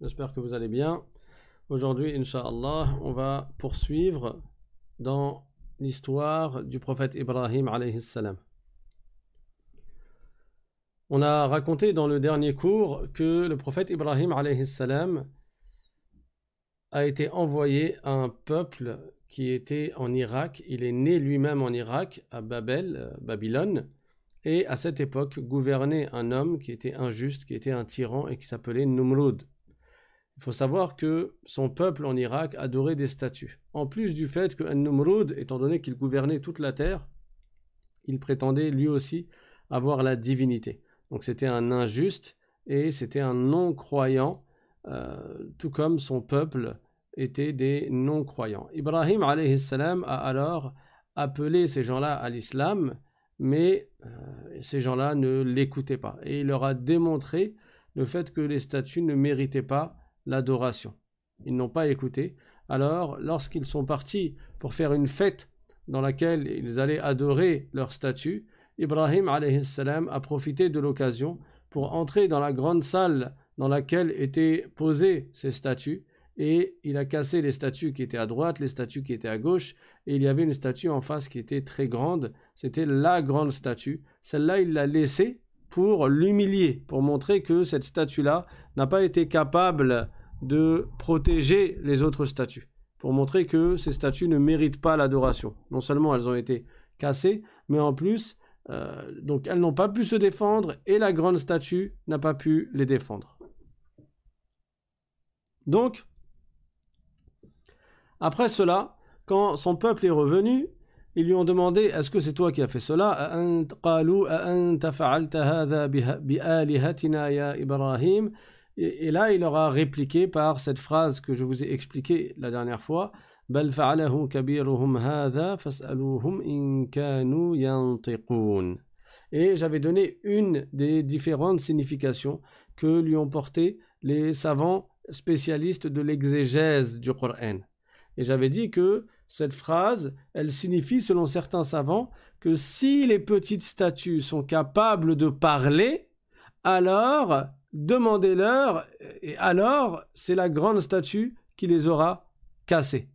J'espère que vous allez bien. Aujourd'hui, Inch'Allah, on va poursuivre dans l'histoire du prophète Ibrahim. On a raconté dans le dernier cours que le prophète Ibrahim a été envoyé à un peuple qui était en Irak. Il est né lui-même en Irak, à Babel, euh, Babylone. Et à cette époque gouvernait un homme qui était injuste, qui était un tyran et qui s'appelait Numrud. Il faut savoir que son peuple en Irak adorait des statues. En plus du fait que Numrud, étant donné qu'il gouvernait toute la terre, il prétendait lui aussi avoir la divinité. Donc c'était un injuste et c'était un non-croyant, euh, tout comme son peuple était des non-croyants. Ibrahim a alors appelé ces gens-là à l'islam mais euh, ces gens-là ne l'écoutaient pas. Et il leur a démontré le fait que les statues ne méritaient pas l'adoration. Ils n'ont pas écouté. Alors, lorsqu'ils sont partis pour faire une fête dans laquelle ils allaient adorer leurs statues, Ibrahim a profité de l'occasion pour entrer dans la grande salle dans laquelle étaient posées ces statues et il a cassé les statues qui étaient à droite, les statues qui étaient à gauche, et il y avait une statue en face qui était très grande, c'était la grande statue. Celle-là, il l'a laissée pour l'humilier, pour montrer que cette statue-là n'a pas été capable de protéger les autres statues, pour montrer que ces statues ne méritent pas l'adoration. Non seulement elles ont été cassées, mais en plus, euh, donc elles n'ont pas pu se défendre, et la grande statue n'a pas pu les défendre. Donc, après cela, quand son peuple est revenu, ils lui ont demandé Est-ce que c'est toi qui as fait cela? Et, là, il leur a répliqué par cette phrase que je vous ai expliquée la dernière fois. Et j'avais donné une des différentes significations que lui ont portées les savants spécialistes de l'exégèse du Coran. Et j'avais dit que cette phrase, elle signifie, selon certains savants, que si les petites statues sont capables de parler, alors demandez-leur, et alors c'est la grande statue qui les aura cassées.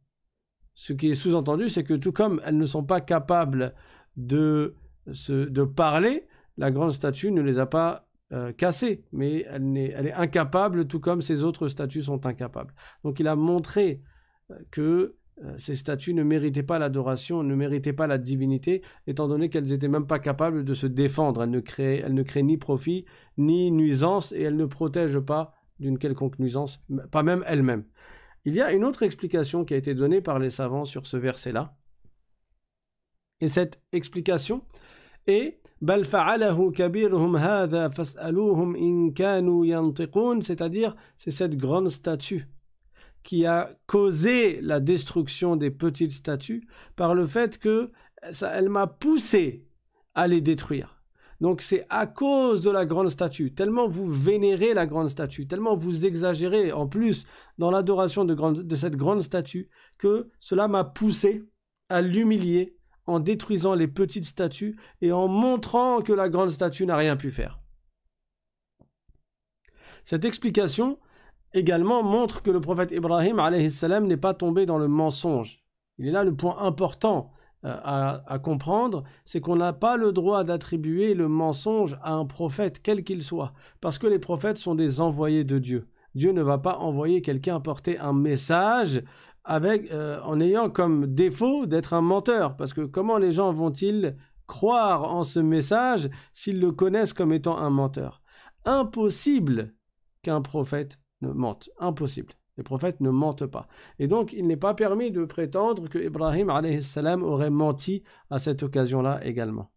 Ce qui est sous-entendu, c'est que tout comme elles ne sont pas capables de, de parler, la grande statue ne les a pas euh, cassées, mais elle elle est incapable, tout comme ces autres statues sont incapables. Donc il a montré que euh, ces statues ne méritaient pas l'adoration, ne méritaient pas la divinité, étant donné qu'elles n'étaient même pas capables de se défendre. Elles ne, créent, elles ne créent ni profit, ni nuisance, et elles ne protègent pas d'une quelconque nuisance, pas même elles-mêmes. Il y a une autre explication qui a été donnée par les savants sur ce verset-là. Et cette explication est c'est-à-dire c'est cette grande statue qui a causé la destruction des petites statues par le fait que ça, elle m'a poussé à les détruire. Donc c'est à cause de la grande statue, tellement vous vénérez la grande statue, tellement vous exagérez en plus dans l'adoration de, de cette grande statue, que cela m'a poussé à l'humilier en détruisant les petites statues et en montrant que la grande statue n'a rien pu faire. Cette explication également montre que le prophète Ibrahim n'est pas tombé dans le mensonge. Il est là le point important euh, à, comprendre, c'est qu'on n'a pas le droit d'attribuer le mensonge à un prophète, quel qu'il soit, parce que les prophètes sont des envoyés de Dieu. Dieu ne va pas envoyer quelqu'un porter un message euh, en ayant comme défaut d'être un menteur, parce que comment les gens vont-ils croire en ce message s'ils le connaissent comme étant un menteur? Impossible qu'un prophète ne mentent. Impossible. Les prophètes ne mentent pas. Et donc, il n'est pas permis de prétendre que Ibrahim aurait menti à cette occasion-là également.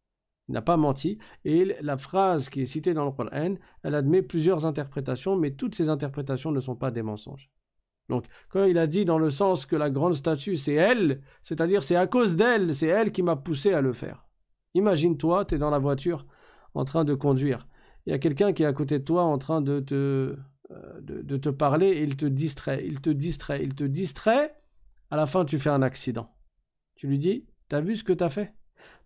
Il n'a pas menti. Et la phrase qui est citée dans le Coran, elle admet plusieurs interprétations, mais toutes ces interprétations ne sont pas des mensonges. Donc, quand il a dit dans le sens que la grande statue, c'est elle, c'est-à-dire c'est à cause d'elle, c'est elle qui m'a poussé à le faire. Imagine-toi, tu es dans la voiture en train de conduire. Il y a quelqu'un qui est à côté de toi en train de te euh, de, te parler et il te distrait, il te distrait, il te distrait. À la fin, tu fais un accident. Tu lui dis, t'as vu ce que t'as fait?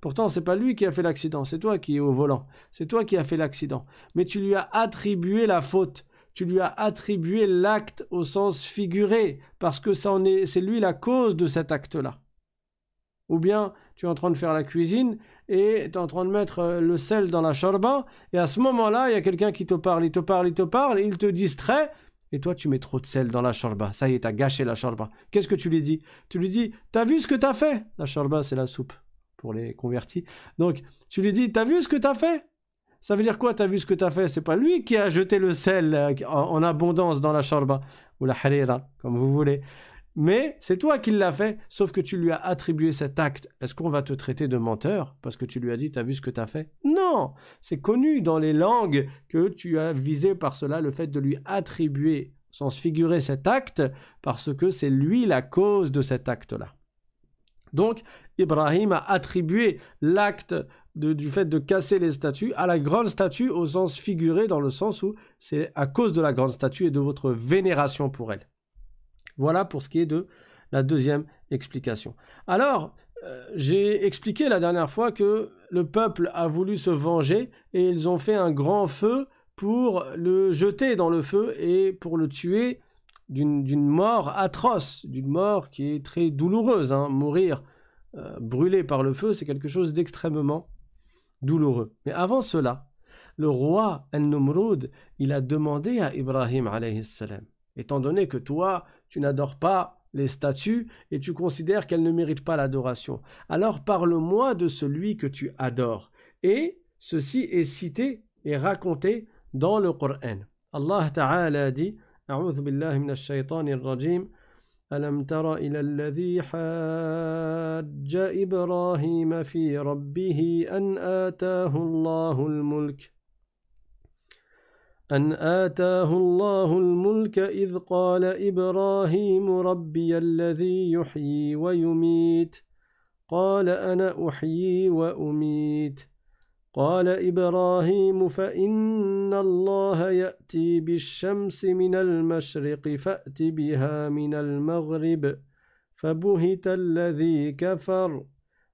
Pourtant, c'est pas lui qui a fait l'accident, c'est toi qui es au volant. C'est toi qui as fait l'accident. Mais tu lui as attribué la faute. Tu lui as attribué l'acte au sens figuré, parce que ça est, c'est lui la cause de cet acte-là. Ou bien tu es en train de faire la cuisine et tu es en train de mettre euh, le sel dans la chorba, et à ce moment-là, il y a quelqu'un qui te parle, il te parle, il te parle, il te distrait, et toi tu mets trop de sel dans la chorba. Ça y est, t'as gâché la chorba. Qu'est-ce que tu lui dis? Tu lui dis, t'as vu ce que t'as fait La chorba, c'est la soupe pour les convertis. Donc, tu lui dis, t'as vu ce que t'as fait Ça veut dire quoi, t'as vu ce que t'as fait C'est pas lui qui a jeté le sel euh, en, abondance dans la chorba, ou la harira, comme vous voulez. Mais c'est toi qui l'as fait, sauf que tu lui as attribué cet acte. Est-ce qu'on va te traiter de menteur parce que tu lui as dit t'as vu ce que t'as fait? Non C'est connu dans les langues que tu as visé par cela le fait de lui attribuer, sans se figurer cet acte, parce que c'est lui la cause de cet acte-là. Donc, Ibrahim a attribué l'acte du fait de casser les statues à la grande statue au sens figuré, dans le sens où c'est à cause de la grande statue et de votre vénération pour elle. Voilà pour ce qui est de la deuxième explication. Alors, euh, j'ai expliqué la dernière fois que le peuple a voulu se venger et ils ont fait un grand feu pour le jeter dans le feu et pour le tuer d'une mort atroce, d'une mort qui est très douloureuse. Hein. Mourir euh, brûlé par le feu, c'est quelque chose d'extrêmement douloureux. Mais avant cela, le roi Al-Numrud, il a demandé à Ibrahim alayhi salam, étant donné que toi, tu n'adores pas les statues et tu considères qu'elles ne méritent pas l'adoration. Alors parle-moi de celui que tu adores. Et ceci est cité et raconté dans le Coran. Allah Ta'ala dit أعوذ بالله من الشيطان الرجيم ألم تر إلى الذي حاج إبراهيم في ربه أن آتاه الله الملك أن آتاه الله الملك إذ قال إبراهيم ربي الذي يحيي ويميت. قال أنا أحيي وأميت. قال إبراهيم فإن الله يأتي بالشمس من المشرق فأت بها من المغرب. فبهت الذي كفر.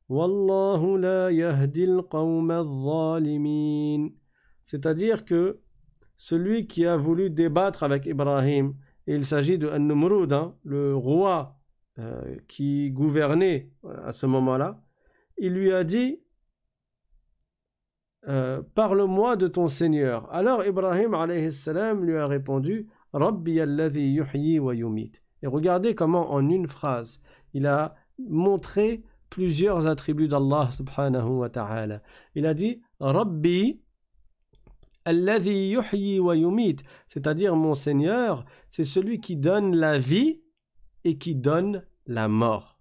والله لا يهدي القوم الظالمين. C'est-à-dire que celui qui a voulu débattre avec Ibrahim. Et il s'agit de An-Numrud, hein, le roi euh, qui gouvernait euh, à ce moment-là. Il lui a dit euh, Parle-moi de ton Seigneur. Alors Ibrahim salam lui a répondu Rabbi alladhi yuhyi wa yumit. Et regardez comment en une phrase il a montré plusieurs attributs d'Allah subhanahu wa ta'ala. Il a dit Rabbi c'est-à-dire mon Seigneur, c'est celui qui donne la vie et qui donne la mort.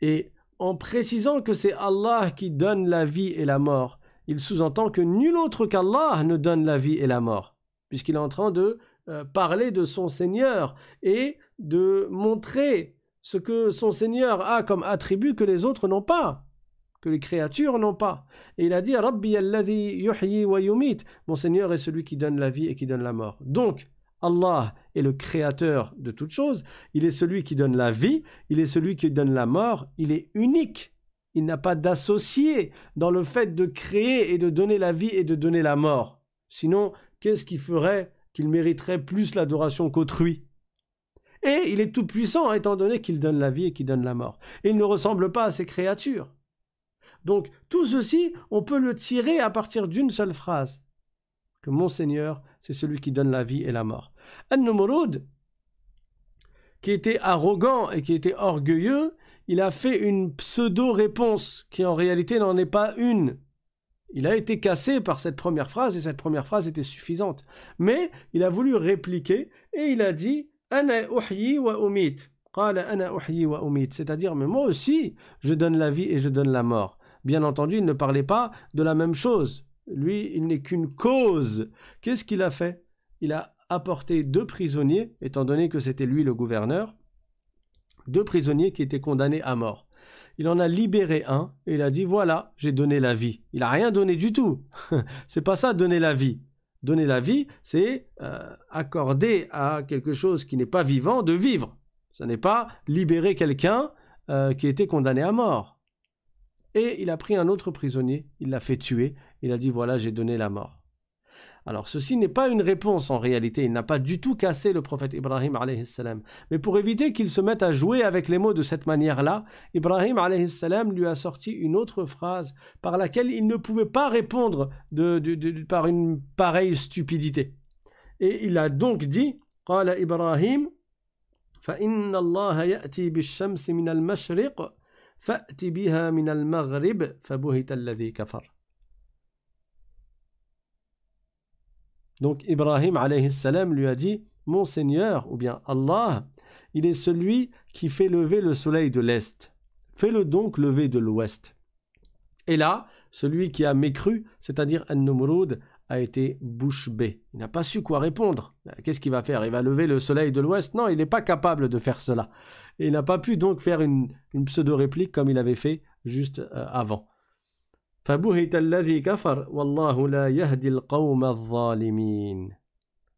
Et en précisant que c'est Allah qui donne la vie et la mort, il sous-entend que nul autre qu'Allah ne donne la vie et la mort, puisqu'il est en train de euh, parler de son Seigneur et de montrer ce que son Seigneur a comme attribut que les autres n'ont pas que les créatures n'ont pas. Et il a dit Rabbi alladhi yuhyi wa yumit. Mon Seigneur est celui qui donne la vie et qui donne la mort. Donc, Allah est le créateur de toutes choses. Il est celui qui donne la vie, il est celui qui donne la mort. Il est unique. Il n'a pas d'associé dans le fait de créer et de donner la vie et de donner la mort. Sinon, qu'est-ce qui ferait qu'il mériterait plus l'adoration qu'autrui? Et il est tout puissant étant donné qu'il donne la vie et qu'il donne la mort. Il ne ressemble pas à ses créatures. Donc tout ceci, on peut le tirer à partir d'une seule phrase. Que mon Seigneur, c'est celui qui donne la vie et la mort. An-Numrud, qui était arrogant et qui était orgueilleux, il a fait une pseudo-réponse qui en réalité n'en est pas une. Il a été cassé par cette première phrase et cette première phrase était suffisante. Mais il a voulu répliquer et il a dit Ana wa umit. C'est-à-dire, mais moi aussi, je donne la vie et je donne la mort. Bien entendu, il ne parlait pas de la même chose. Lui, il n'est qu'une cause. Qu'est-ce qu'il a fait? Il a apporté deux prisonniers, étant donné que c'était lui le gouverneur, deux prisonniers qui étaient condamnés à mort. Il en a libéré un et il a dit voilà, j'ai donné la vie. Il n'a rien donné du tout. c'est pas ça donner la vie. Donner la vie, c'est euh, accorder à quelque chose qui n'est pas vivant de vivre. Ce n'est pas libérer quelqu'un euh, qui était condamné à mort et il a pris un autre prisonnier, il l'a fait tuer, il a dit voilà, j'ai donné la mort. Alors ceci n'est pas une réponse en réalité, il n'a pas du tout cassé le prophète Ibrahim salam. Mais pour éviter qu'il se mette à jouer avec les mots de cette manière-là, Ibrahim salam lui a sorti une autre phrase par laquelle il ne pouvait pas répondre de, par une pareille stupidité. Et il a donc dit Ibrahim, donc Ibrahim lui a dit Mon Seigneur, ou bien Allah, il est celui qui fait lever le soleil de l'est. Fais-le donc lever de l'ouest. Et là, celui qui a mécru, c'est-à-dire An-Numrud, a été bouche bée. Il n'a pas su quoi répondre. Qu'est-ce qu'il va faire? Il va lever le soleil de l'ouest? Non, il n'est pas capable de faire cela. Et il n'a pas pu donc faire une, pseudo-réplique comme il avait fait juste euh, avant.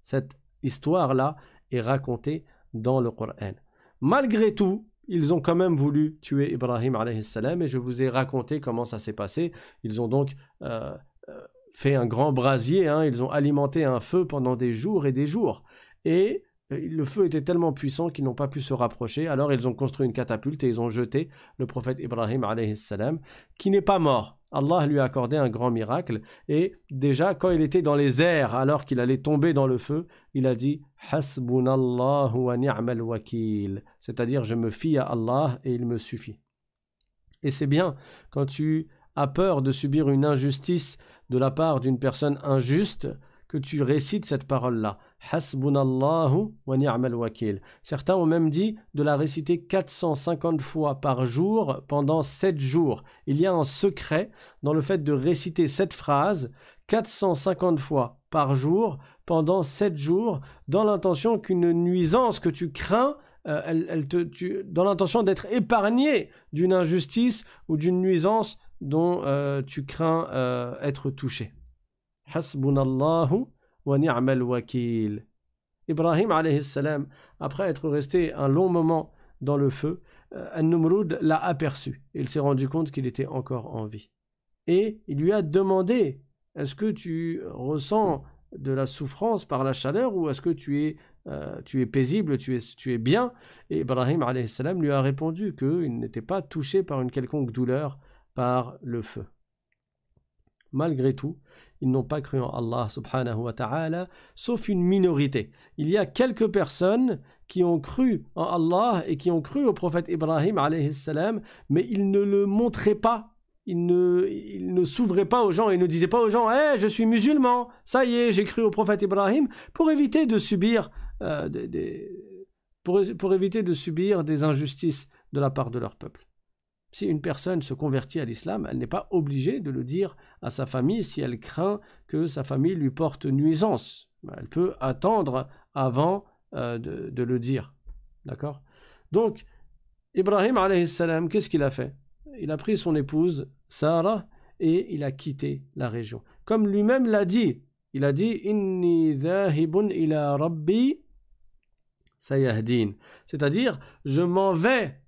Cette histoire-là est racontée dans le Coran. Malgré tout, ils ont quand même voulu tuer Ibrahim salam et je vous ai raconté comment ça s'est passé. Ils ont donc euh, euh, fait un grand brasier, hein. ils ont alimenté un feu pendant des jours et des jours. Et le feu était tellement puissant qu'ils n'ont pas pu se rapprocher. Alors ils ont construit une catapulte et ils ont jeté le prophète Ibrahim salam, qui n'est pas mort. Allah lui a accordé un grand miracle. Et déjà, quand il était dans les airs, alors qu'il allait tomber dans le feu, il a dit Hasbunallahu wa ni'mal wakil. C'est-à-dire, je me fie à Allah et il me suffit. Et c'est bien quand tu as peur de subir une injustice de la part d'une personne injuste que tu récites cette parole-là. Hasbunallahu wa ni'mal wakil. Certains ont même dit de la réciter 450 fois par jour pendant 7 jours. Il y a un secret dans le fait de réciter cette phrase 450 fois par jour pendant 7 jours dans l'intention qu'une nuisance que tu crains euh, dans l'intention d'être épargné d'une injustice ou d'une nuisance dont euh, tu crains euh, être touché. Hasbunallahu wa ni'mal wakil. Ibrahim alayhi salam, après être resté un long moment dans le feu, euh, An-Numrud l'a aperçu. Il s'est rendu compte qu'il était encore en vie. Et il lui a demandé Est-ce que tu ressens de la souffrance par la chaleur ou est-ce que tu es, euh, tu es paisible, tu es, tu es bien? Et Ibrahim salam lui a répondu qu'il n'était pas touché par une quelconque douleur par le feu. Malgré tout, ils n'ont pas cru en Allah subhanahu wa ta'ala, sauf une minorité. Il y a quelques personnes qui ont cru en Allah et qui ont cru au prophète Ibrahim salam, mais ils ne le montraient pas. Ils ne, ne s'ouvraient pas aux gens et ne disaient pas aux gens Eh, je suis musulman, ça y est, j'ai cru au prophète Ibrahim, pour éviter de subir euh, des, pour éviter de subir des injustices de la part de leur peuple. Si une personne se convertit à l'islam, elle n'est pas obligée de le dire à sa famille si elle craint que sa famille lui porte nuisance. Elle peut attendre avant euh, de, le dire. D'accord? Donc, Ibrahim, qu'est-ce qu'il a fait? Il a pris son épouse, Sarah, et il a quitté la région. Comme lui-même l'a dit, il a dit Inni ila rabbi sayahdin. C'est-à-dire, je m'en vais.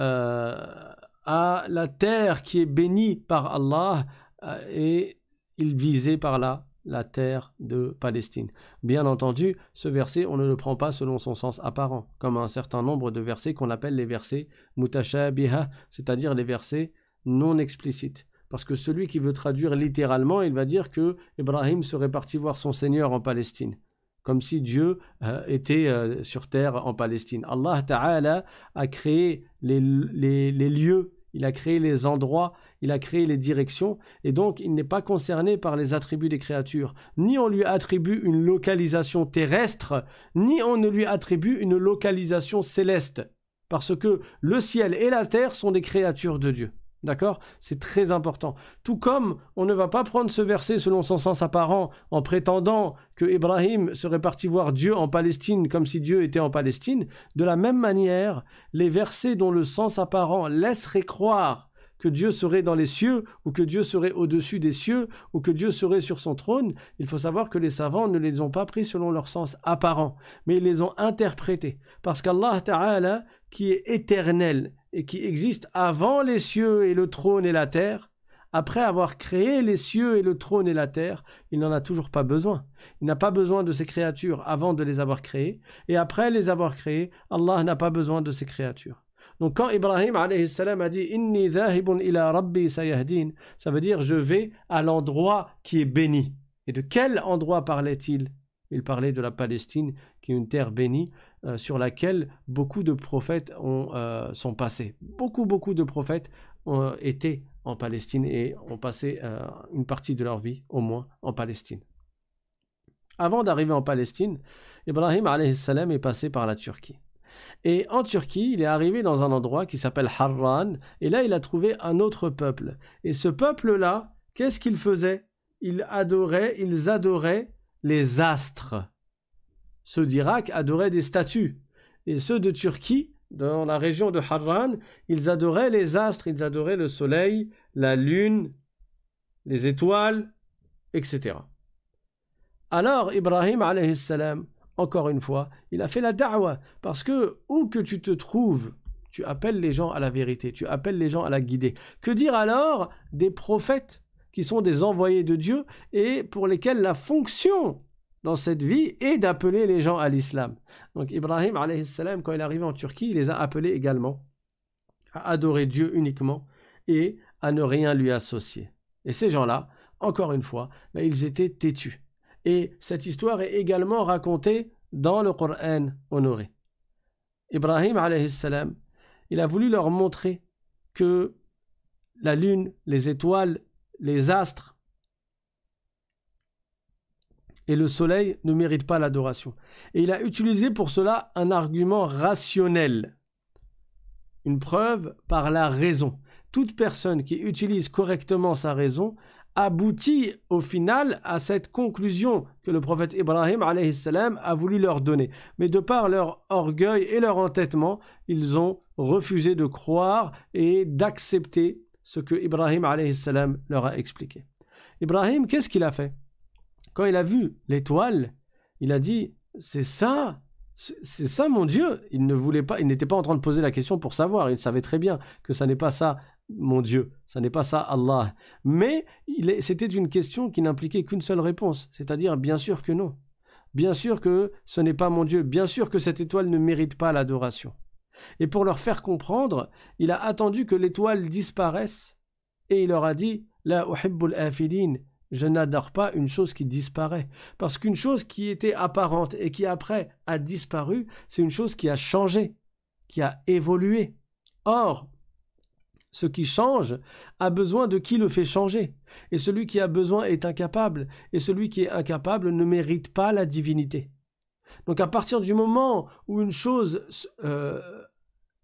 Euh, à la terre qui est bénie par Allah euh, et il visait par là la terre de Palestine. Bien entendu, ce verset, on ne le prend pas selon son sens apparent, comme un certain nombre de versets qu'on appelle les versets mutashabiha, c'est-à-dire les versets non explicites. Parce que celui qui veut traduire littéralement, il va dire que Ibrahim serait parti voir son Seigneur en Palestine comme si Dieu euh, était euh, sur terre en Palestine. Allah Ta'ala a créé les, les, lieux, il a créé les endroits, il a créé les directions, et donc il n'est pas concerné par les attributs des créatures. Ni on lui attribue une localisation terrestre, ni on ne lui attribue une localisation céleste, parce que le ciel et la terre sont des créatures de Dieu. D'accord? C'est très important. Tout comme on ne va pas prendre ce verset selon son sens apparent en prétendant que Ibrahim serait parti voir Dieu en Palestine comme si Dieu était en Palestine, de la même manière, les versets dont le sens apparent laisserait croire que Dieu serait dans les cieux, ou que Dieu serait au-dessus des cieux, ou que Dieu serait sur son trône, il faut savoir que les savants ne les ont pas pris selon leur sens apparent, mais ils les ont interprétés. Parce qu'Allah Ta'ala, qui est éternel, et qui existe avant les cieux et le trône et la terre, après avoir créé les cieux et le trône et la terre, il n'en a toujours pas besoin. Il n'a pas besoin de ces créatures avant de les avoir créées, et après les avoir créées, Allah n'a pas besoin de ces créatures. Donc quand Ibrahim salam a dit Inni ila rabbi sayahdin, ça veut dire je vais à l'endroit qui est béni. Et de quel endroit parlait-il? Il parlait de la Palestine, qui est une terre bénie, euh, sur laquelle beaucoup de prophètes ont, euh, sont passés. Beaucoup, beaucoup de prophètes ont été en Palestine et ont passé euh, une partie de leur vie, au moins, en Palestine. Avant d'arriver en Palestine, Ibrahim salam est passé par la Turquie. Et en Turquie, il est arrivé dans un endroit qui s'appelle Harran, et là il a trouvé un autre peuple. Et ce peuple-là, qu'est-ce qu'il faisait? Ils adoraient, ils adoraient les astres. Ceux d'Irak adoraient des statues. Et ceux de Turquie dans la région de Harran, ils adoraient les astres, ils adoraient le soleil, la lune, les étoiles, etc. Alors Ibrahim salam, encore une fois, il a fait la da'wa parce que où que tu te trouves, tu appelles les gens à la vérité, tu appelles les gens à la guider. Que dire alors des prophètes qui sont des envoyés de Dieu et pour lesquels la fonction dans cette vie et d'appeler les gens à l'islam. Donc Ibrahim, salam, quand il est arrivé en Turquie, il les a appelés également à adorer Dieu uniquement et à ne rien lui associer. Et ces gens-là, encore une fois, ben, ils étaient têtus. Et cette histoire est également racontée dans le Coran honoré. Ibrahim, salam, il a voulu leur montrer que la lune, les étoiles, les astres et le soleil ne mérite pas l'adoration. Et il a utilisé pour cela un argument rationnel, une preuve par la raison. Toute personne qui utilise correctement sa raison aboutit au final à cette conclusion que le prophète Ibrahim a voulu leur donner. Mais de par leur orgueil et leur entêtement, ils ont refusé de croire et d'accepter ce que Ibrahim leur a expliqué. Ibrahim, qu'est-ce qu'il a fait? Quand il a vu l'étoile, il a dit C'est ça, c'est ça mon Dieu. Il ne voulait pas, il n'était pas en train de poser la question pour savoir. Il savait très bien que ça n'est pas ça mon Dieu, ça n'est pas ça Allah. Mais c'était une question qui n'impliquait qu'une seule réponse, c'est-à-dire bien sûr que non. Bien sûr que ce n'est pas mon Dieu, bien sûr que cette étoile ne mérite pas l'adoration. Et pour leur faire comprendre, il a attendu que l'étoile disparaisse et il leur a dit La uhibbul afilin, je n'adore pas une chose qui disparaît. Parce qu'une chose qui était apparente et qui après a disparu, c'est une chose qui a changé, qui a évolué. Or, ce qui change a besoin de qui le fait changer. Et celui qui a besoin est incapable. Et celui qui est incapable ne mérite pas la divinité. Donc à partir du moment où une chose euh,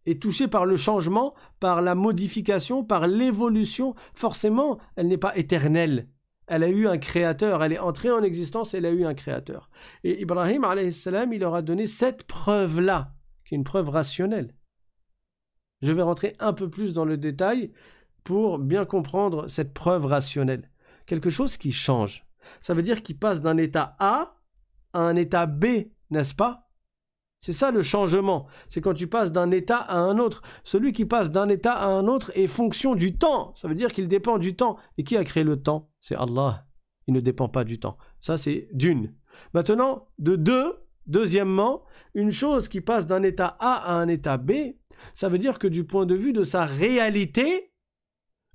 est touchée par le changement, par la modification, par l'évolution, forcément, elle n'est pas éternelle elle a eu un créateur, elle est entrée en existence, elle a eu un créateur. Et Ibrahim, salam, il leur a donné cette preuve-là, qui est une preuve rationnelle. Je vais rentrer un peu plus dans le détail pour bien comprendre cette preuve rationnelle. Quelque chose qui change. Ça veut dire qu'il passe d'un état A à un état B, n'est-ce pas? C'est ça le changement. C'est quand tu passes d'un état à un autre. Celui qui passe d'un état à un autre est fonction du temps. Ça veut dire qu'il dépend du temps. Et qui a créé le temps? C'est Allah. Il ne dépend pas du temps. Ça, c'est d'une. Maintenant, de deux, deuxièmement, une chose qui passe d'un état A à un état B, ça veut dire que du point de vue de sa réalité,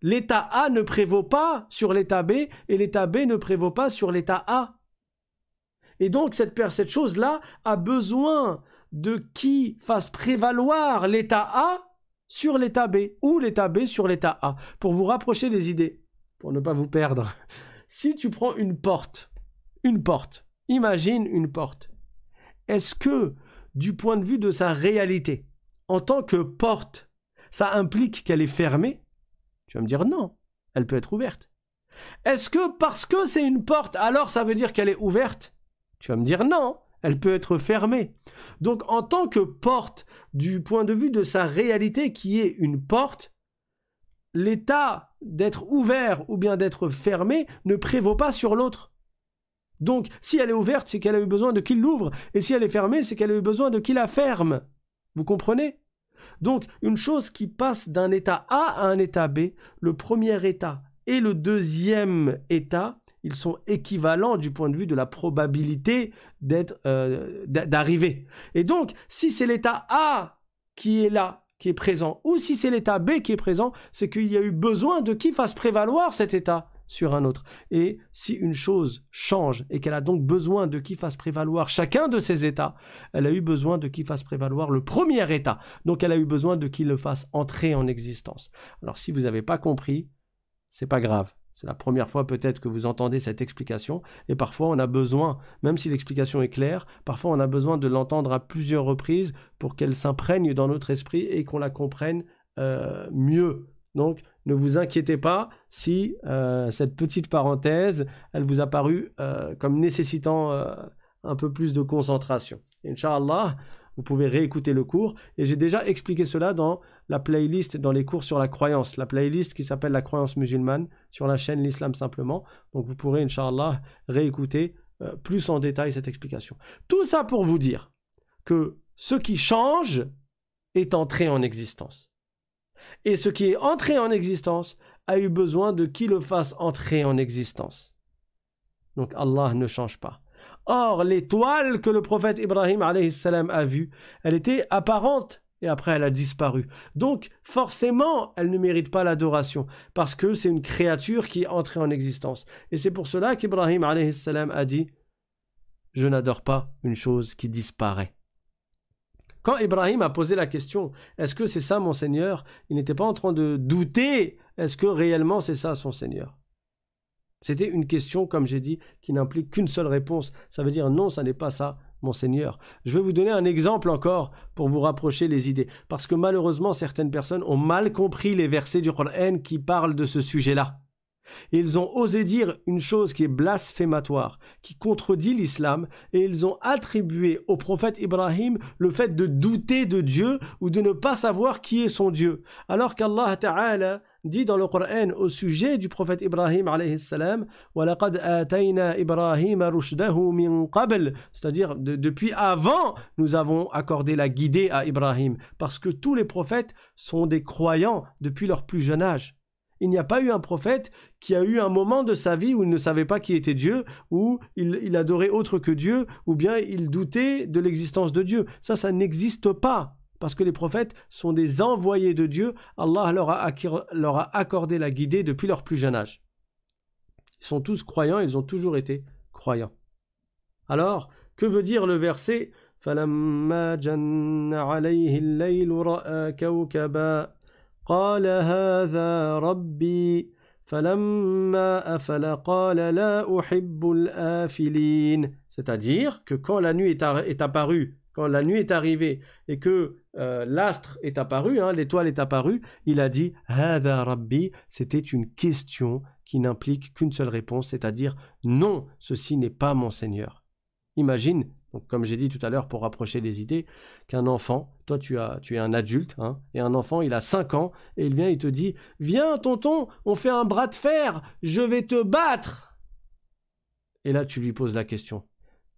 l'état A ne prévaut pas sur l'état B et l'état B ne prévaut pas sur l'état A. Et donc cette, cette chose-là a besoin de qui fasse prévaloir l'état A sur l'état B ou l'état B sur l'état A pour vous rapprocher des idées, pour ne pas vous perdre. Si tu prends une porte, une porte, imagine une porte. Est-ce que, du point de vue de sa réalité, en tant que porte, ça implique qu'elle est fermée? Tu vas me dire non, elle peut être ouverte. Est-ce que parce que c'est une porte, alors ça veut dire qu'elle est ouverte? Tu vas me dire non, elle peut être fermée. Donc en tant que porte, du point de vue de sa réalité qui est une porte, l'état d'être ouvert ou bien d'être fermé ne prévaut pas sur l'autre. Donc si elle est ouverte, c'est qu'elle a eu besoin de qui l'ouvre, et si elle est fermée, c'est qu'elle a eu besoin de qui la ferme. Vous comprenez? Donc, une chose qui passe d'un état A à un état B, le premier état et le deuxième état, ils sont équivalents du point de vue de la probabilité euh, d'arriver. Et donc, si c'est l'état A qui est là, est présent, ou si c'est l'état B qui est présent, c'est qu'il y a eu besoin de qui fasse prévaloir cet état sur un autre. Et si une chose change et qu'elle a donc besoin de qui fasse prévaloir chacun de ces états, elle a eu besoin de qui fasse prévaloir le premier état. Donc elle a eu besoin de qui le fasse entrer en existence. Alors si vous n'avez pas compris, c'est pas grave. C'est la première fois peut-être que vous entendez cette explication, et parfois on a besoin, même si l'explication est claire, parfois on a besoin de l'entendre à plusieurs reprises pour qu'elle s'imprègne dans notre esprit et qu'on la comprenne euh, mieux. Donc ne vous inquiétez pas si euh, cette petite parenthèse, elle vous a paru euh, comme nécessitant un peu plus de concentration. Inch'Allah, vous pouvez réécouter le cours. Et j'ai déjà expliqué cela dans la playlist, dans les cours sur la croyance, la playlist qui s'appelle La croyance musulmane sur la chaîne L'Islam simplement. Donc vous pourrez, Inch'Allah, réécouter plus en détail cette explication. Tout ça pour vous dire que ce qui change est entré en existence. Et ce qui est entré en existence a eu besoin de qui le fasse entrer en existence. Donc Allah ne change pas. Or, l'étoile que le prophète Ibrahim a vue, elle était apparente et après elle a disparu. Donc, forcément, elle ne mérite pas l'adoration parce que c'est une créature qui est entrée en existence. Et c'est pour cela qu'Ibrahim a dit Je n'adore pas une chose qui disparaît. Quand Ibrahim a posé la question, est-ce que c'est ça mon Seigneur? Il n'était pas en train de douter, est-ce que réellement c'est ça son Seigneur C'était une question, comme j'ai dit, qui n'implique qu'une seule réponse. Ça veut dire non, ça n'est pas ça, mon Seigneur. Je vais vous donner un exemple encore pour vous rapprocher les idées. Parce que malheureusement, certaines personnes ont mal compris les versets du Coran qui parlent de ce sujet-là ils ont osé dire une chose qui est blasphématoire, qui contredit l'islam, et ils ont attribué au prophète Ibrahim le fait de douter de Dieu ou de ne pas savoir qui est son Dieu. Alors qu'Allah Ta'ala dit dans le Coran au sujet du prophète Ibrahim c'est-à-dire depuis avant nous avons accordé la guidée à Ibrahim parce que tous les prophètes sont des croyants depuis leur plus jeune âge. Il n'y a pas eu un prophète qui a eu un moment de sa vie où il ne savait pas qui était Dieu, où il, adorait autre que Dieu, ou bien il doutait de l'existence de Dieu. Ça, ça n'existe pas. Parce que les prophètes sont des envoyés de Dieu. Allah leur a, accordé la guidée depuis leur plus jeune âge. Ils sont tous croyants, ils ont toujours été croyants. Alors, que veut dire le verset c'est-à-dire que quand la nuit est, apparue, quand la nuit est arrivée et que euh, l'astre est apparu, hein, l'étoile est apparue, il a dit Rabbi, c'était une question qui n'implique qu'une seule réponse, c'est-à-dire non, ceci n'est pas mon Seigneur. Imagine comme j'ai dit tout à l'heure pour rapprocher les idées, qu'un enfant, toi tu es un adulte, hein, et un enfant il a 5 ans, et il vient, il te dit Viens tonton, on fait un bras de fer, je vais te battre. Et là tu lui poses la question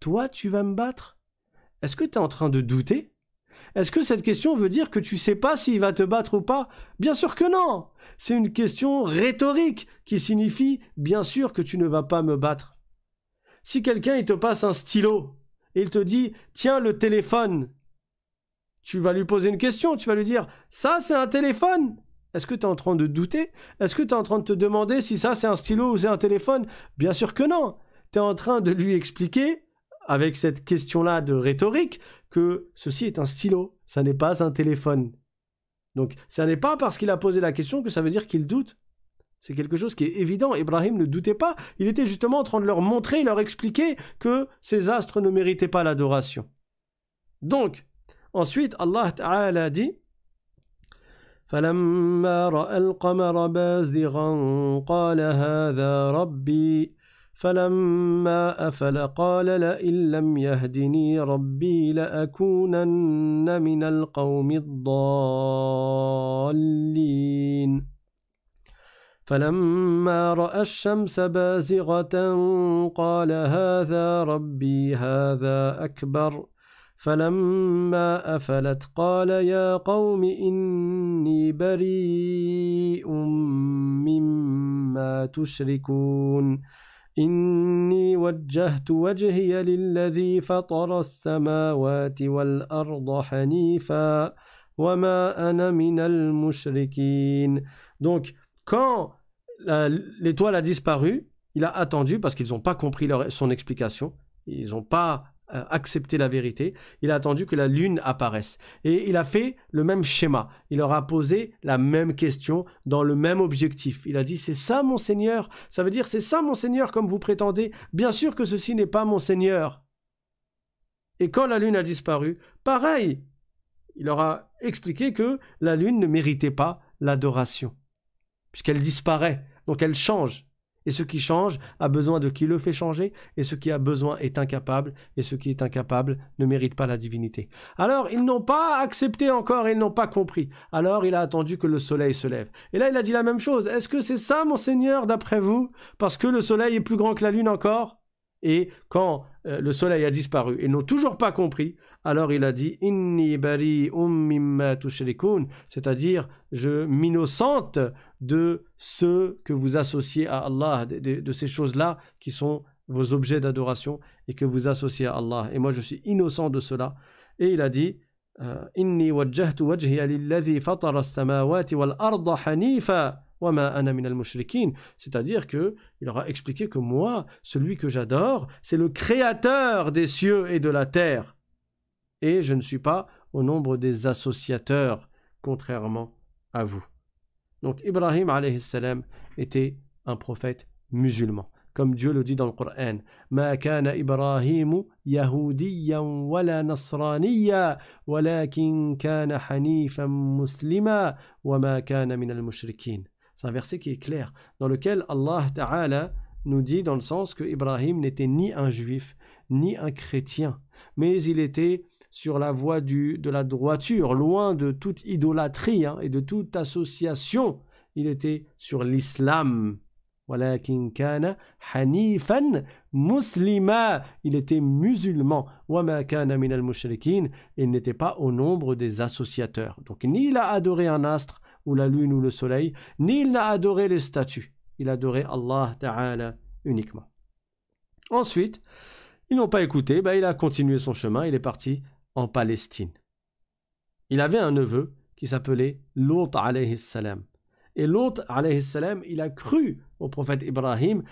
Toi tu vas me battre? Est-ce que tu es en train de douter? Est-ce que cette question veut dire que tu sais pas s'il va te battre ou pas? Bien sûr que non. C'est une question rhétorique qui signifie bien sûr que tu ne vas pas me battre. Si quelqu'un il te passe un stylo, il te dit Tiens le téléphone. Tu vas lui poser une question, tu vas lui dire Ça, c'est un téléphone? Est-ce que tu es en train de douter? Est-ce que tu es en train de te demander si ça, c'est un stylo ou c'est un téléphone? Bien sûr que non. Tu es en train de lui expliquer, avec cette question-là de rhétorique, que ceci est un stylo, ça n'est pas un téléphone. Donc, ça n'est pas parce qu'il a posé la question que ça veut dire qu'il doute. C'est quelque chose qui est évident. Ibrahim ne doutait pas. Il était justement en train de leur montrer, leur expliquer que ces astres ne méritaient pas l'adoration. Donc, ensuite, Allah Ta'ala dit فلما رأى القمر بازغا قال هذا ربي فلما أفل قال لئن لم يهدني ربي لأكونن من القوم الضالين. فلما رأى الشمس بازغة قال هذا ربي هذا أكبر. فلما أفلت قال يا قوم إني بريء مما تشركون. إني وجهت وجهي للذي فطر السماوات والأرض حنيفا وما أنا من المشركين Donc, quand l'étoile a disparu, il a attendu parce qu'ils n'ont pas compris leur, son explication. Ils n'ont pas euh, accepté la vérité. Il a attendu que la lune apparaisse. Et il a fait le même schéma. Il leur a posé la même question dans le même objectif. Il a dit C'est ça mon Seigneur Ça veut dire C'est ça mon Seigneur comme vous prétendez Bien sûr que ceci n'est pas mon Seigneur. Et quand la lune a disparu, pareil. Il leur a expliqué que la lune ne méritait pas l'adoration. Puisqu'elle disparaît. Donc elle change. Et ce qui change a besoin de qui le fait changer, et ce qui a besoin est incapable, et ce qui est incapable ne mérite pas la divinité. Alors ils n'ont pas accepté encore, ils n'ont pas compris. Alors il a attendu que le soleil se lève. Et là il a dit la même chose. Est-ce que c'est ça, mon Seigneur, d'après vous? Parce que le soleil est plus grand que la lune encore? Et quand euh, le soleil a disparu et n'ont toujours pas compris, alors il a dit Inni bari c'est-à-dire je m'innocente de ce que vous associez à Allah, de, ces choses-là qui sont vos objets d'adoration et que vous associez à Allah. Et moi je suis innocent de cela. Et il a dit euh, Inni c'est-à-dire que il aura expliqué que moi, celui que j'adore, c'est le créateur des cieux et de la terre. Et je ne suis pas au nombre des associateurs, contrairement à vous. Donc Ibrahim salam était un prophète musulman. Comme Dieu le dit dans le Coran, Ma kana Ibrahim yahudiyan wala nasraniya, walakin kana hanifan muslima, wa ma kana min al-mushrikin. C'est un verset qui est clair, dans lequel Allah Ta'ala nous dit dans le sens que Ibrahim n'était ni un juif, ni un chrétien, mais il était sur la voie de la droiture, loin de toute idolâtrie hein, et de toute association. Il était sur l'islam. hanifan muslima. Il était musulman. Il n'était pas au nombre des associateurs. Donc ni il a adoré un astre, ou la lune ou le soleil, ni il n'a adoré les statues. Il adorait Allah Ta'ala uniquement. Ensuite, ils n'ont pas écouté, bah, il a continué son chemin, il est parti en Palestine. Il avait un neveu qui s'appelait Lot alayhi salam. Et Lot alayhi salam, il a cru au prophète Ibrahim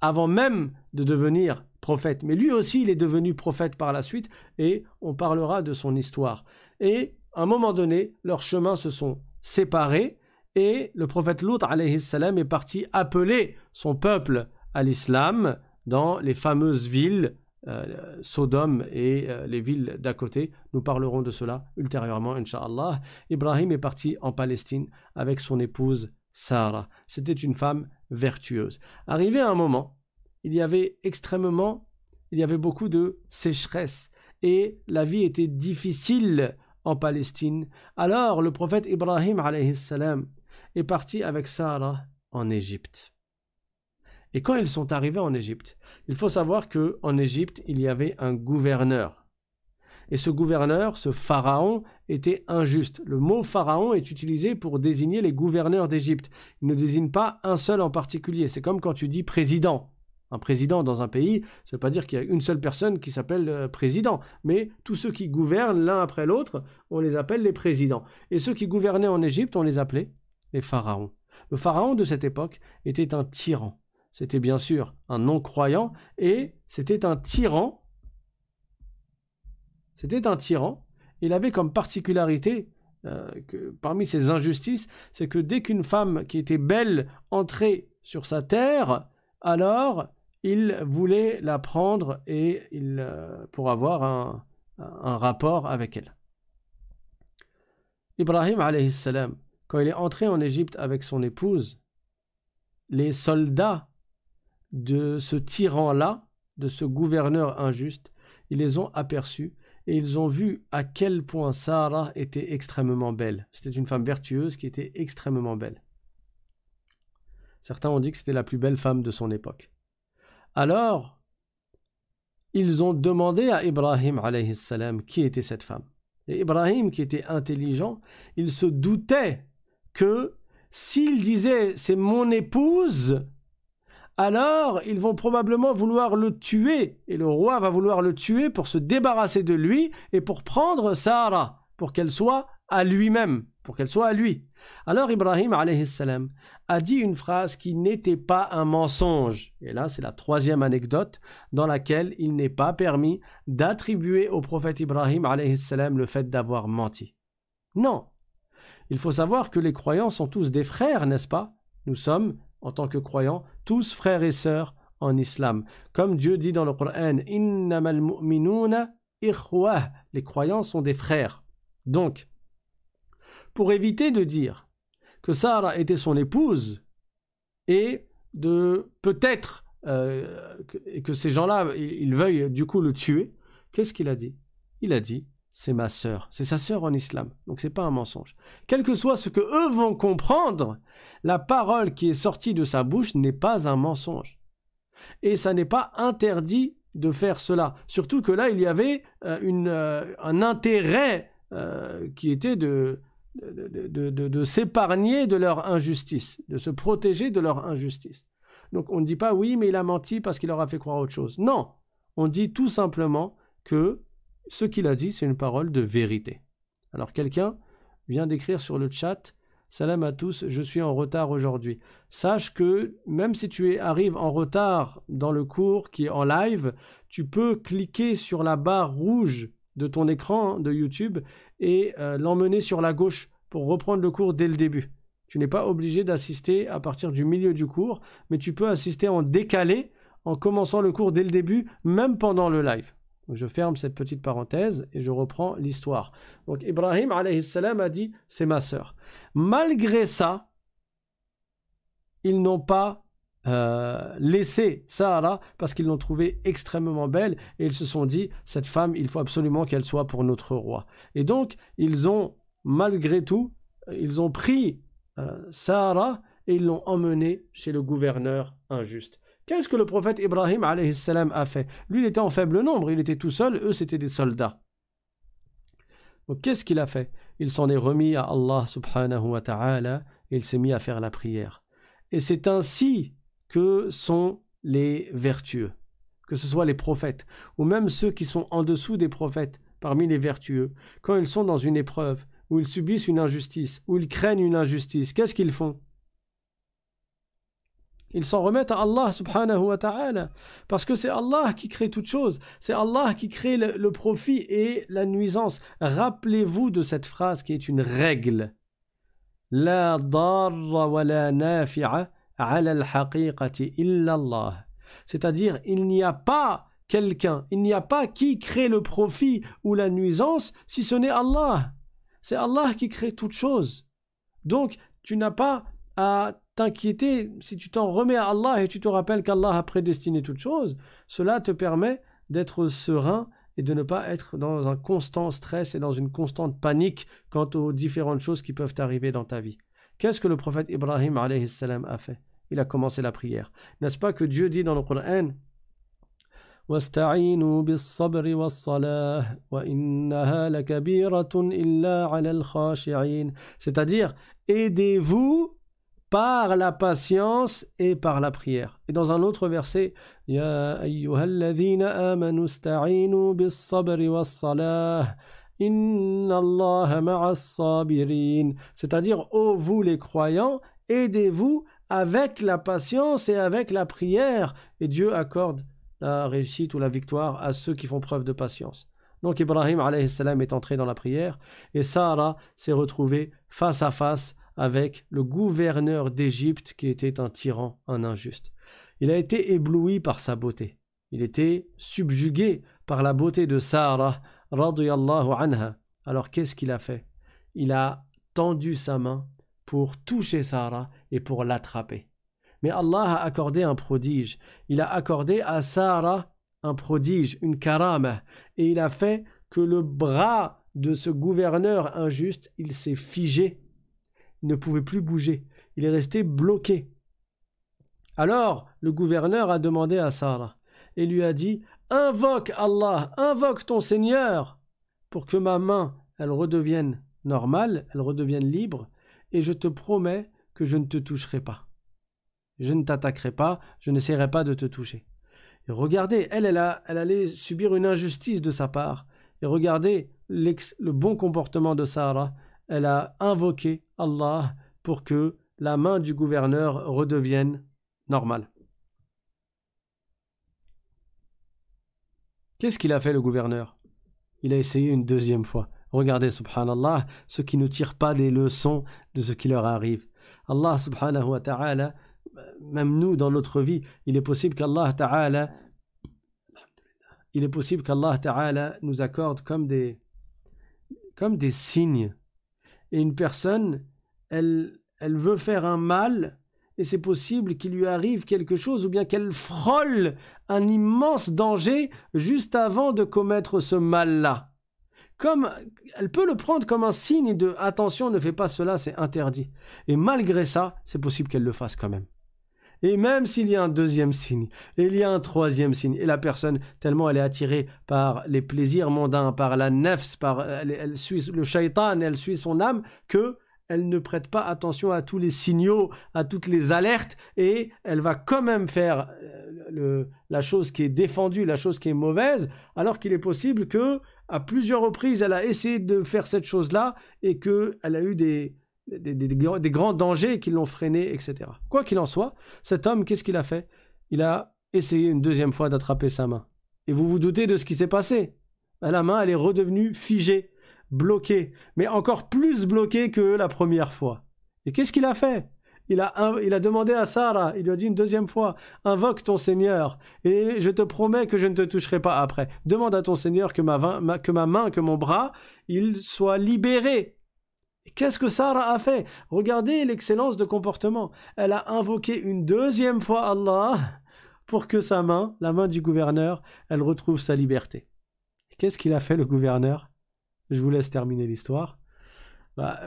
avant même de devenir prophète. Mais lui aussi, il est devenu prophète par la suite et on parlera de son histoire. Et à un moment donné, leurs chemins se sont séparés et le prophète Lut salam est parti appeler son peuple à l'islam dans les fameuses villes euh, Sodome et euh, les villes d'à côté. Nous parlerons de cela ultérieurement, Inch'Allah. Ibrahim est parti en Palestine avec son épouse Sarah. C'était une femme vertueuse. Arrivé à un moment, il y avait extrêmement, il y avait beaucoup de sécheresse et la vie était difficile en Palestine. Alors le prophète Ibrahim salam est parti avec Sarah en Égypte. Et quand ils sont arrivés en Égypte, il faut savoir que en Égypte, il y avait un gouverneur. Et ce gouverneur, ce pharaon, était injuste. Le mot pharaon est utilisé pour désigner les gouverneurs d'Égypte. Il ne désigne pas un seul en particulier. C'est comme quand tu dis président un président dans un pays, ça ne veut pas dire qu'il y a une seule personne qui s'appelle euh, président, mais tous ceux qui gouvernent l'un après l'autre, on les appelle les présidents. Et ceux qui gouvernaient en Égypte, on les appelait les pharaons. Le pharaon de cette époque était un tyran. C'était bien sûr un non-croyant et c'était un tyran. C'était un tyran. Il avait comme particularité euh, que parmi ses injustices, c'est que dès qu'une femme qui était belle entrait sur sa terre, alors il voulait la prendre et il, euh, pour avoir un, rapport avec elle. Ibrahim salam, quand il est entré en Égypte avec son épouse, les soldats de ce tyran-là, de ce gouverneur injuste, ils les ont aperçus et ils ont vu à quel point Sarah était extrêmement belle. C'était une femme vertueuse qui était extrêmement belle. Certains ont dit que c'était la plus belle femme de son époque. Alors, ils ont demandé à Ibrahim salam qui était cette femme. Et Ibrahim, qui était intelligent, il se doutait que s'il disait c'est mon épouse, alors ils vont probablement vouloir le tuer, et le roi va vouloir le tuer pour se débarrasser de lui et pour prendre Sarah, pour qu'elle soit à lui-même, pour qu'elle soit à lui. Alors Ibrahim a dit une phrase qui n'était pas un mensonge. Et là, c'est la troisième anecdote dans laquelle il n'est pas permis d'attribuer au prophète Ibrahim le fait d'avoir menti. Non. Il faut savoir que les croyants sont tous des frères, n'est-ce pas? Nous sommes, en tant que croyants, tous frères et sœurs en islam. Comme Dieu dit dans le Coran, Innamal Les croyants sont des frères. Donc, pour éviter de dire que Sarah était son épouse et de peut-être euh, que, ces gens-là, ils, veuillent du coup le tuer, qu'est-ce qu'il a dit? Il a dit c'est ma sœur, c'est sa sœur en islam, donc c'est pas un mensonge. Quel que soit ce que eux vont comprendre, la parole qui est sortie de sa bouche n'est pas un mensonge. Et ça n'est pas interdit de faire cela. Surtout que là, il y avait euh, euh, un intérêt qui était de, de, s'épargner de leur injustice, de se protéger de leur injustice. Donc on ne dit pas oui, mais il a menti parce qu'il leur a fait croire autre chose. Non, on dit tout simplement que ce qu'il a dit, c'est une parole de vérité. Alors quelqu'un vient d'écrire sur le chat Salam à tous, je suis en retard aujourd'hui. Sache que même si tu arrives en retard dans le cours qui est en live, tu peux cliquer sur la barre rouge de ton écran de YouTube et euh, l'emmener sur la gauche pour reprendre le cours dès le début. Tu n'es pas obligé d'assister à partir du milieu du cours, mais tu peux assister en décalé en commençant le cours dès le début, même pendant le live. Je ferme cette petite parenthèse et je reprends l'histoire. Donc Ibrahim salam a dit c'est ma sœur. Malgré ça, ils n'ont pas euh, laisser Sarah parce qu'ils l'ont trouvée extrêmement belle et ils se sont dit cette femme il faut absolument qu'elle soit pour notre roi et donc ils ont malgré tout ils ont pris euh, Sarah et ils l'ont emmenée chez le gouverneur injuste qu'est-ce que le prophète Ibrahim a fait? Lui il était en faible nombre il était tout seul eux c'était des soldats. Donc qu'est-ce qu'il a fait? Il s'en est remis à Allah subhanahu wa ta'ala et il s'est mis à faire la prière. Et c'est ainsi que sont les vertueux, que ce soit les prophètes, ou même ceux qui sont en dessous des prophètes, parmi les vertueux, quand ils sont dans une épreuve, où ils subissent une injustice, où ils craignent une injustice, qu'est-ce qu'ils font? Ils s'en remettent à Allah subhanahu wa ta'ala. Parce que c'est Allah qui crée toute chose. C'est Allah qui crée le, profit et la nuisance. Rappelez-vous de cette phrase qui est une règle. La darra wa la nafi'a c'est-à-dire, il n'y a pas quelqu'un, il n'y a pas qui crée le profit ou la nuisance si ce n'est Allah. C'est Allah qui crée toute chose. Donc, tu n'as pas à t'inquiéter si tu t'en remets à Allah et tu te rappelles qu'Allah a prédestiné toute chose. Cela te permet d'être serein et de ne pas être dans un constant stress et dans une constante panique quant aux différentes choses qui peuvent arriver dans ta vie. Qu'est-ce que le prophète Ibrahim a fait? Il a commencé la prière. N'est-ce pas que Dieu dit dans le Coran c'est-à-dire aidez-vous par la patience et par la prière. Et dans un autre verset, Ya amanu bis-sabri was-salah c'est-à-dire, ô vous les croyants, aidez-vous avec la patience et avec la prière, et Dieu accorde la réussite ou la victoire à ceux qui font preuve de patience. Donc Ibrahim est entré dans la prière, et Sarah s'est retrouvée face à face avec le gouverneur d'Égypte qui était un tyran, un injuste. Il a été ébloui par sa beauté. Il était subjugué par la beauté de Sarah anha. Alors qu'est-ce qu'il a fait? Il a tendu sa main pour toucher Sarah et pour l'attraper. Mais Allah a accordé un prodige. Il a accordé à Sarah un prodige, une karama, et il a fait que le bras de ce gouverneur injuste, il s'est figé. Ne pouvait plus bouger. Il est resté bloqué. Alors, le gouverneur a demandé à Sarah et lui a dit invoque Allah, invoque ton Seigneur pour que ma main, elle redevienne normale, elle redevienne libre, et je te promets que je ne te toucherai pas. Je ne t'attaquerai pas, je n'essaierai pas de te toucher. Regardez, elle, elle, elle allait subir une injustice de sa part. Et regardez le bon comportement de Sarah. Elle a invoqué Allah pour que la main du gouverneur redevienne normale. Qu'est-ce qu'il a fait le gouverneur? Il a essayé une deuxième fois. Regardez, subhanallah, ceux qui ne tirent pas des leçons de ce qui leur arrive. Allah subhanahu wa ta'ala, même nous dans notre vie, il est possible qu'Allah ta'ala il est possible qu'Allah ta'ala nous accorde comme des comme des signes. Et une personne, elle, elle veut faire un mal, et c'est possible qu'il lui arrive quelque chose, ou bien qu'elle frôle un immense danger juste avant de commettre ce mal-là. Comme elle peut le prendre comme un signe de attention, ne fais pas cela, c'est interdit. Et malgré ça, c'est possible qu'elle le fasse quand même. Et même s'il y a un deuxième signe, il y a un troisième signe, et la personne, tellement elle est attirée par les plaisirs mondains, par la nefs, par elle, suit le shaitan, elle suit son âme, que elle ne prête pas attention à tous les signaux, à toutes les alertes, et elle va quand même faire euh, la chose qui est défendue, la chose qui est mauvaise, alors qu'il est possible que à plusieurs reprises elle a essayé de faire cette chose-là et qu'elle a eu des, des, grands dangers qui l'ont freiné, etc. Quoi qu'il en soit, cet homme, qu'est-ce qu'il a fait? Il a essayé une deuxième fois d'attraper sa main. Et vous vous doutez de ce qui s'est passé? La main, elle est redevenue figée, bloquée, mais encore plus bloquée que la première fois. Et qu'est-ce qu'il a fait? Il a, il a demandé à Sarah, il lui a dit une deuxième fois, invoque ton Seigneur, et je te promets que je ne te toucherai pas après. Demande à ton Seigneur que ma, que ma main, que mon bras, il soit libéré Qu'est-ce que Sarah a fait? Regardez l'excellence de comportement. Elle a invoqué une deuxième fois Allah pour que sa main, la main du gouverneur, elle retrouve sa liberté. Qu'est-ce qu'il a fait le gouverneur? Je vous laisse terminer l'histoire. Bah,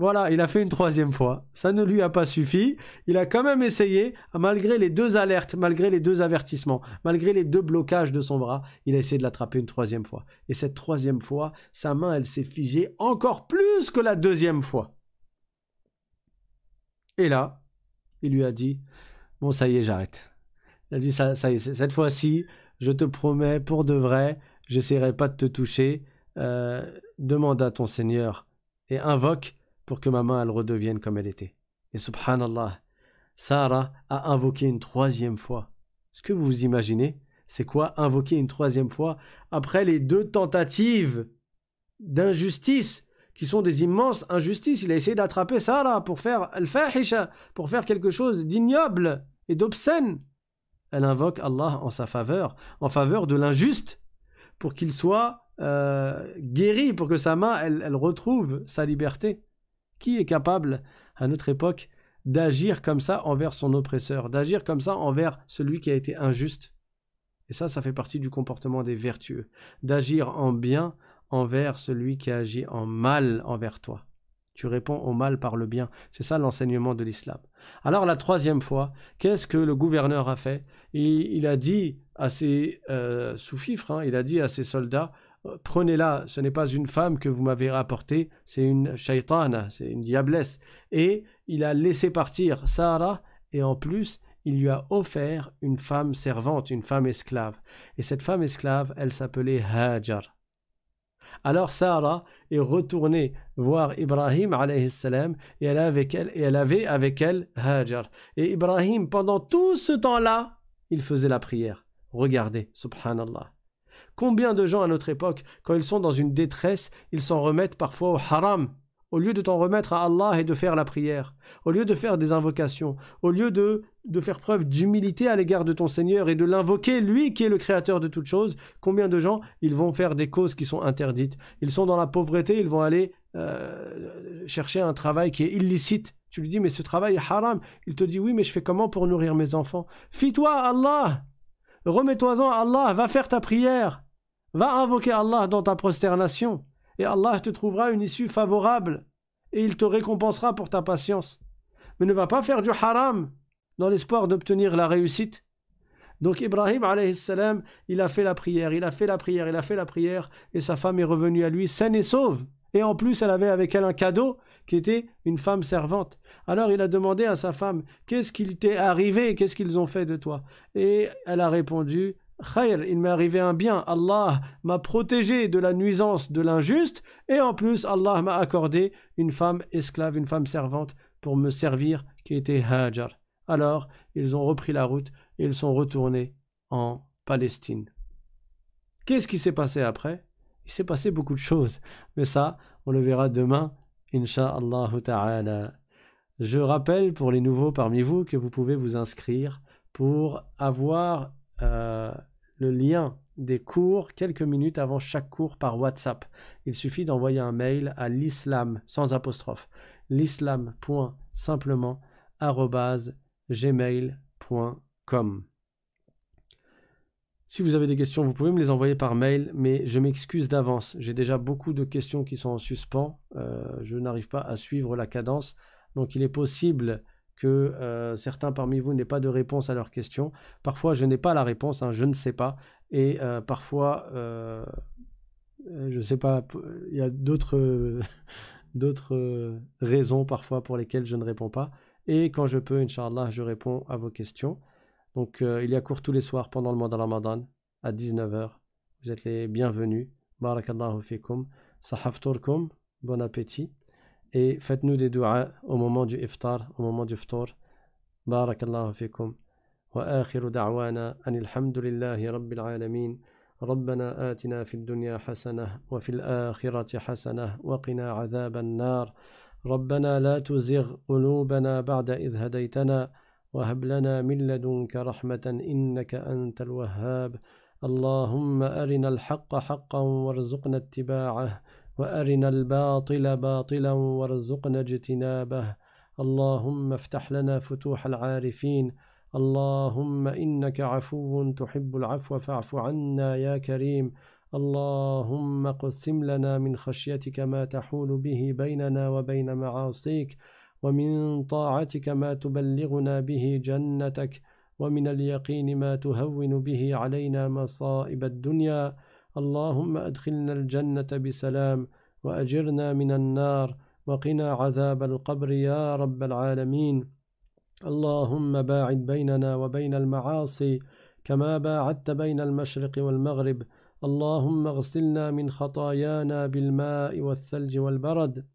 voilà, il a fait une troisième fois. Ça ne lui a pas suffi. Il a quand même essayé, malgré les deux alertes, malgré les deux avertissements, malgré les deux blocages de son bras, il a essayé de l'attraper une troisième fois. Et cette troisième fois, sa main, elle s'est figée encore plus que la deuxième fois. Et là, il lui a dit, bon, ça y est, j'arrête. Il a dit, ça, y est, cette fois-ci, je te promets, pour de vrai, j'essaierai pas de te toucher. Euh, demande à ton Seigneur et invoque pour que ma main elle redevienne comme elle était. Et subhanallah, Sarah a invoqué une troisième fois. Ce que vous imaginez, c'est quoi invoquer une troisième fois après les deux tentatives d'injustice qui sont des immenses injustices? Il a essayé d'attraper Sarah pour faire al-fahisha, pour faire quelque chose d'ignoble et d'obscène. Elle invoque Allah en sa faveur, en faveur de l'injuste, pour qu'il soit euh, guéri, pour que sa main elle retrouve sa liberté. Qui est capable, à notre époque, d'agir comme ça envers son oppresseur, d'agir comme ça envers celui qui a été injuste Et ça, ça fait partie du comportement des vertueux, d'agir en bien envers celui qui agit en mal envers toi. Tu réponds au mal par le bien. C'est ça l'enseignement de l'islam. Alors la troisième fois, qu'est-ce que le gouverneur a fait? Il, a dit à ses euh, sous-fifres, hein, il a dit à ses soldats, prenez-la, ce n'est pas une femme que vous m'avez rapportée, c'est une shaitana, c'est une diablesse. Et il a laissé partir Sarah, et en plus, il lui a offert une femme servante, une femme esclave. Et cette femme esclave, elle s'appelait Hajar. Alors Sarah est retournée voir Ibrahim salam et elle, avec elle, et elle avait avec elle Hajar. Et Ibrahim, pendant tout ce temps-là, il faisait la prière. Regardez, subhanallah. Combien de gens à notre époque, quand ils sont dans une détresse, ils s'en remettent parfois au haram, au lieu de t'en remettre à Allah et de faire la prière, au lieu de faire des invocations, au lieu de, de faire preuve d'humilité à l'égard de ton Seigneur et de l'invoquer, lui qui est le créateur de toutes choses, combien de gens, ils vont faire des causes qui sont interdites. Ils sont dans la pauvreté, ils vont aller euh, chercher un travail qui est illicite. Tu lui dis, mais ce travail est haram. Il te dit, oui, mais je fais comment pour nourrir mes enfants? Fie-toi Allah Remets-toi-en à Allah, va faire ta prière. Va invoquer Allah dans ta prosternation, et Allah te trouvera une issue favorable, et il te récompensera pour ta patience. Mais ne va pas faire du haram dans l'espoir d'obtenir la réussite. Donc Ibrahim salam, il a fait la prière, il a fait la prière, il a fait la prière, et sa femme est revenue à lui saine et sauve. Et en plus, elle avait avec elle un cadeau qui était une femme servante. Alors il a demandé à sa femme Qu'est-ce qu'il t'est arrivé Qu'est-ce qu'ils ont fait de toi? Et elle a répondu Khair, il m'est arrivé un bien. Allah m'a protégé de la nuisance de l'injuste et en plus Allah m'a accordé une femme esclave, une femme servante pour me servir qui était Hajar. Alors ils ont repris la route et ils sont retournés en Palestine. Qu'est-ce qui s'est passé après? Il s'est passé beaucoup de choses, mais ça, on le verra demain, Inch'Allah ta'ala. Je rappelle pour les nouveaux parmi vous que vous pouvez vous inscrire pour avoir euh, le lien des cours quelques minutes avant chaque cours par WhatsApp. Il suffit d'envoyer un mail à l'islam sans apostrophe. l'islam.simplement gmail.com. Si vous avez des questions, vous pouvez me les envoyer par mail, mais je m'excuse d'avance. J'ai déjà beaucoup de questions qui sont en suspens. Euh, je n'arrive pas à suivre la cadence. Donc il est possible que euh, certains parmi vous n'aient pas de réponse à leurs questions. Parfois, je n'ai pas la réponse, hein, je ne sais pas. Et euh, parfois, euh, je ne sais pas, il y a d'autres, d'autres raisons parfois pour lesquelles je ne réponds pas. Et quand je peux, Inch'Allah, je réponds à vos questions. Donc, il y a cours tous les soirs pendant le mois de Ramadan à 19h. Vous êtes les bienvenus. Barakallahu fikum. Sahafturkum. Bon appétit. Et faites-nous des doigts au moment du iftar, au moment du ftour. الله فيكم وآخر دعوانا أن الحمد لله رب العالمين ربنا آتنا في الدنيا حسنة وفي الآخرة حسنة وقنا عذاب النار ربنا لا تزغ قلوبنا بعد إذ هديتنا وهب لنا من لدنك رحمة إنك أنت الوهاب اللهم أرنا الحق حقا وارزقنا اتباعه وأرنا الباطل باطلا وارزقنا اجتنابه. اللهم افتح لنا فتوح العارفين. اللهم إنك عفو تحب العفو فاعف عنا يا كريم. اللهم قسم لنا من خشيتك ما تحول به بيننا وبين معاصيك ومن طاعتك ما تبلغنا به جنتك ومن اليقين ما تهون به علينا مصائب الدنيا. اللهم أدخلنا الجنة بسلام وأجرنا من النار وقنا عذاب القبر يا رب العالمين. اللهم باعد بيننا وبين المعاصي كما باعدت بين المشرق والمغرب. اللهم اغسلنا من خطايانا بالماء والثلج والبرد.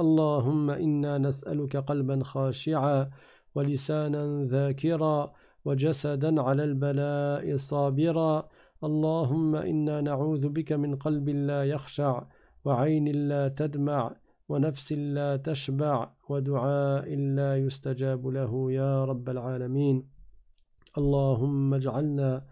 اللهم إنا نسألك قلبا خاشعا ولسانا ذاكرا وجسدا على البلاء صابرا. اللهم إنا نعوذ بك من قلب لا يخشع وعين لا تدمع ونفس لا تشبع ودعاء لا يستجاب له يا رب العالمين. اللهم اجعلنا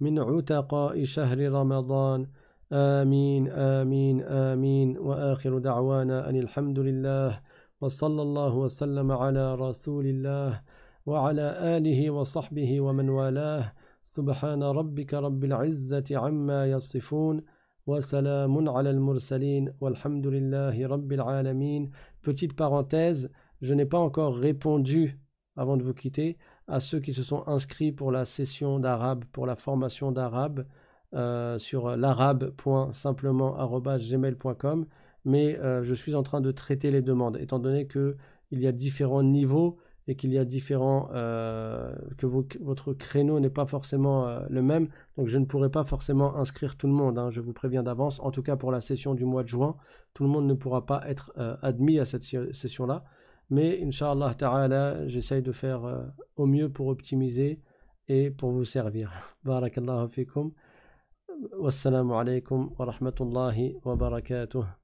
من عتقاء شهر رمضان. آمين آمين آمين. وآخر دعوانا أن الحمد لله وصلى الله وسلم على رسول الله وعلى آله وصحبه ومن والاه. سبحان ربك رب العزة عما يصفون وسلام على المرسلين والحمد لله رب العالمين Petite parenthèse, je n'ai pas encore répondu avant de vous quitter à ceux qui se sont inscrits pour la session d'arabe, pour la formation d'arabe euh, sur l'arabe.simplement.gmail.com mais euh, je suis en train de traiter les demandes étant donné qu'il y a différents niveaux et qu'il y a différents euh, que votre créneau n'est pas forcément euh, le même. Donc je ne pourrai pas forcément inscrire tout le monde hein, je vous préviens d'avance. En tout cas pour la session du mois de juin tout le monde ne pourra pas être euh, admis à cette session là mais inshallah ta'ala j'essaye de faire au mieux pour optimiser et pour vous servir. Barakallahu fikum. Wassalamu alaikum wa rahmatullahi wa barakatuh